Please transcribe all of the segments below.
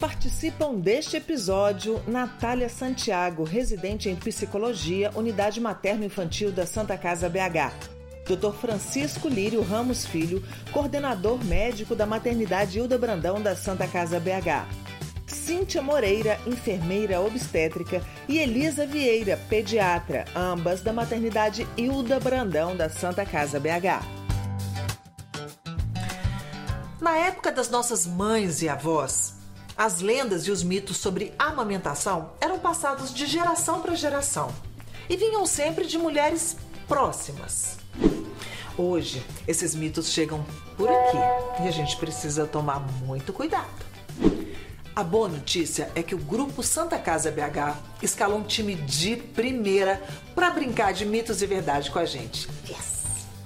Participam deste episódio Natália Santiago, residente em psicologia, unidade materno-infantil da Santa Casa BH. Dr. Francisco Lírio Ramos Filho, coordenador médico da maternidade Hilda Brandão da Santa Casa BH. Cíntia Moreira, enfermeira obstétrica, e Elisa Vieira, pediatra, ambas da maternidade Hilda Brandão da Santa Casa BH. Na época das nossas mães e avós, as lendas e os mitos sobre amamentação eram passados de geração para geração e vinham sempre de mulheres próximas. Hoje, esses mitos chegam por aqui e a gente precisa tomar muito cuidado. A boa notícia é que o grupo Santa Casa BH escalou um time de primeira para brincar de mitos e verdade com a gente. Yes!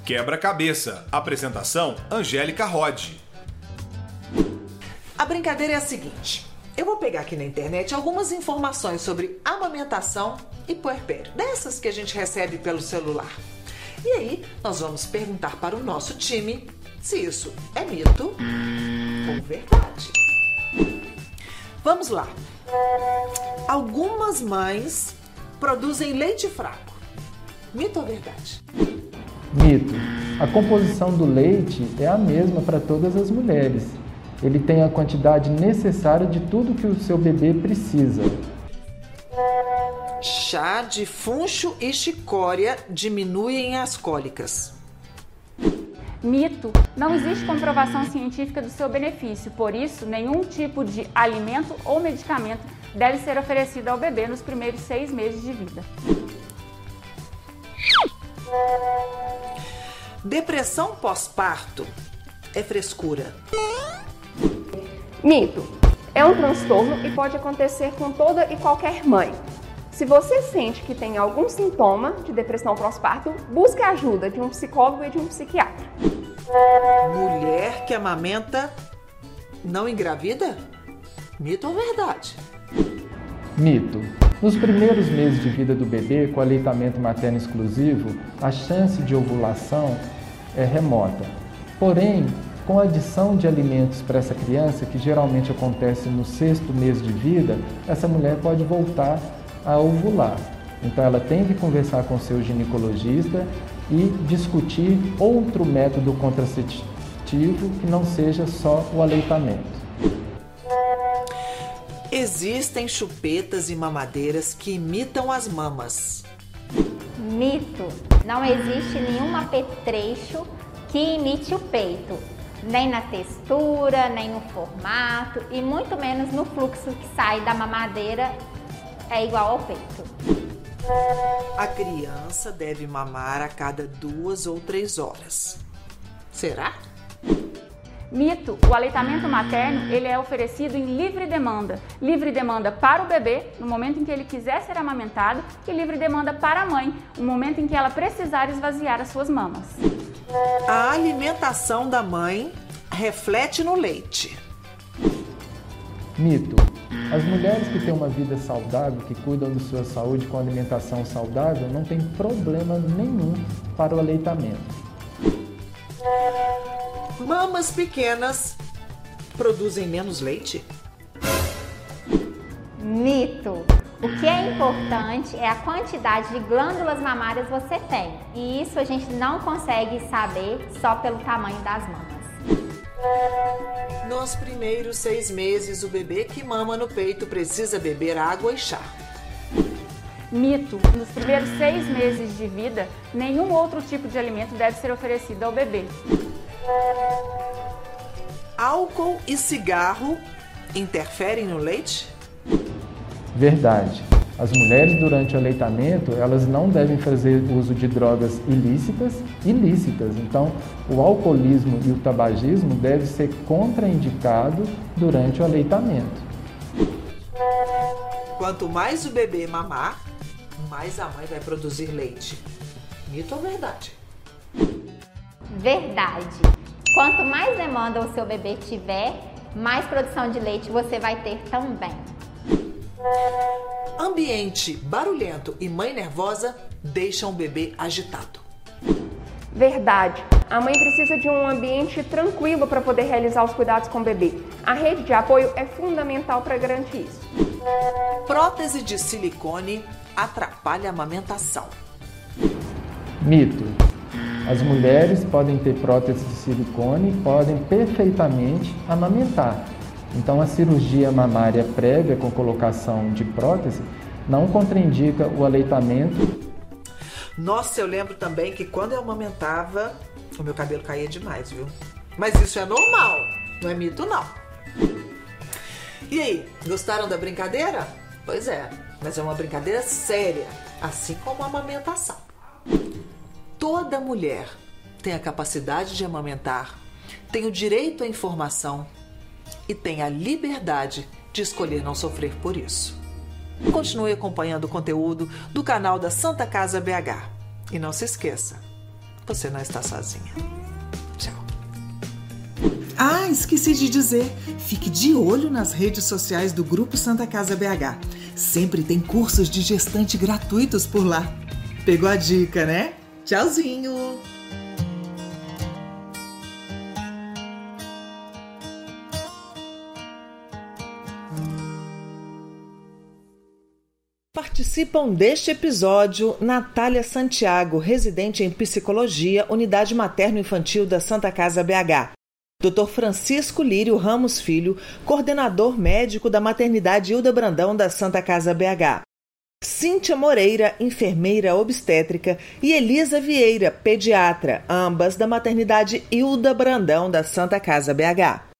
Quebra-cabeça. Apresentação: Angélica Rod. A brincadeira é a seguinte: eu vou pegar aqui na internet algumas informações sobre amamentação e puerpério, dessas que a gente recebe pelo celular. E aí, nós vamos perguntar para o nosso time se isso é mito ou verdade. Vamos lá. Algumas mães produzem leite fraco. Mito ou verdade? Mito. A composição do leite é a mesma para todas as mulheres ele tem a quantidade necessária de tudo que o seu bebê precisa. Chá de funcho e chicória diminuem as cólicas. Mito. Não existe comprovação científica do seu benefício, por isso, nenhum tipo de alimento ou medicamento deve ser oferecido ao bebê nos primeiros seis meses de vida. Depressão pós-parto é frescura. Mito. É um transtorno e pode acontecer com toda e qualquer mãe. Se você sente que tem algum sintoma de depressão pós-parto, busque a ajuda de um psicólogo e de um psiquiatra. Mulher que amamenta não engravida? Mito ou verdade? Mito. Nos primeiros meses de vida do bebê, com aleitamento materno exclusivo, a chance de ovulação é remota. Porém, com a adição de alimentos para essa criança, que geralmente acontece no sexto mês de vida, essa mulher pode voltar a ovular. Então ela tem que conversar com seu ginecologista e discutir outro método contraceptivo que não seja só o aleitamento. Existem chupetas e mamadeiras que imitam as mamas. Mito. Não existe nenhum apetrecho que imite o peito nem na textura, nem no formato e muito menos no fluxo que sai da mamadeira é igual ao peito. A criança deve mamar a cada duas ou três horas. Será? Mito, o aleitamento materno ele é oferecido em livre demanda. Livre demanda para o bebê, no momento em que ele quiser ser amamentado, e livre demanda para a mãe, no momento em que ela precisar esvaziar as suas mamas. A alimentação da mãe reflete no leite. Mito. As mulheres que têm uma vida saudável, que cuidam de sua saúde com alimentação saudável, não tem problema nenhum para o aleitamento. Mamas pequenas produzem menos leite? Mito. O que é importante é a quantidade de glândulas mamárias você tem. E isso a gente não consegue saber só pelo tamanho das mamas. Nos primeiros seis meses, o bebê que mama no peito precisa beber água e chá. Mito: nos primeiros seis meses de vida, nenhum outro tipo de alimento deve ser oferecido ao bebê. Álcool e cigarro interferem no leite? Verdade. As mulheres durante o aleitamento, elas não devem fazer uso de drogas ilícitas, ilícitas. Então, o alcoolismo e o tabagismo devem ser contraindicados durante o aleitamento. Quanto mais o bebê mamar, mais a mãe vai produzir leite. Mito ou verdade? Verdade. Quanto mais demanda o seu bebê tiver, mais produção de leite você vai ter também. Ambiente barulhento e mãe nervosa deixam o bebê agitado. Verdade. A mãe precisa de um ambiente tranquilo para poder realizar os cuidados com o bebê. A rede de apoio é fundamental para garantir isso. Prótese de silicone atrapalha a amamentação. Mito. As mulheres podem ter prótese de silicone e podem perfeitamente amamentar. Então, a cirurgia mamária prévia com colocação de prótese não contraindica o aleitamento. Nossa, eu lembro também que quando eu amamentava, o meu cabelo caía demais, viu? Mas isso é normal, não é mito, não. E aí, gostaram da brincadeira? Pois é, mas é uma brincadeira séria, assim como a amamentação. Toda mulher tem a capacidade de amamentar, tem o direito à informação e tem a liberdade de escolher não sofrer por isso. Continue acompanhando o conteúdo do canal da Santa Casa BH. E não se esqueça, você não está sozinha. Tchau. Ah, esqueci de dizer, fique de olho nas redes sociais do Grupo Santa Casa BH. Sempre tem cursos de gestante gratuitos por lá. Pegou a dica, né? Tchauzinho! Participam deste episódio Natália Santiago, residente em psicologia, unidade materno-infantil da Santa Casa BH. Dr. Francisco Lírio Ramos Filho, coordenador médico da maternidade Hilda Brandão da Santa Casa BH. Cíntia Moreira, enfermeira obstétrica, e Elisa Vieira, pediatra, ambas da maternidade Hilda Brandão da Santa Casa BH.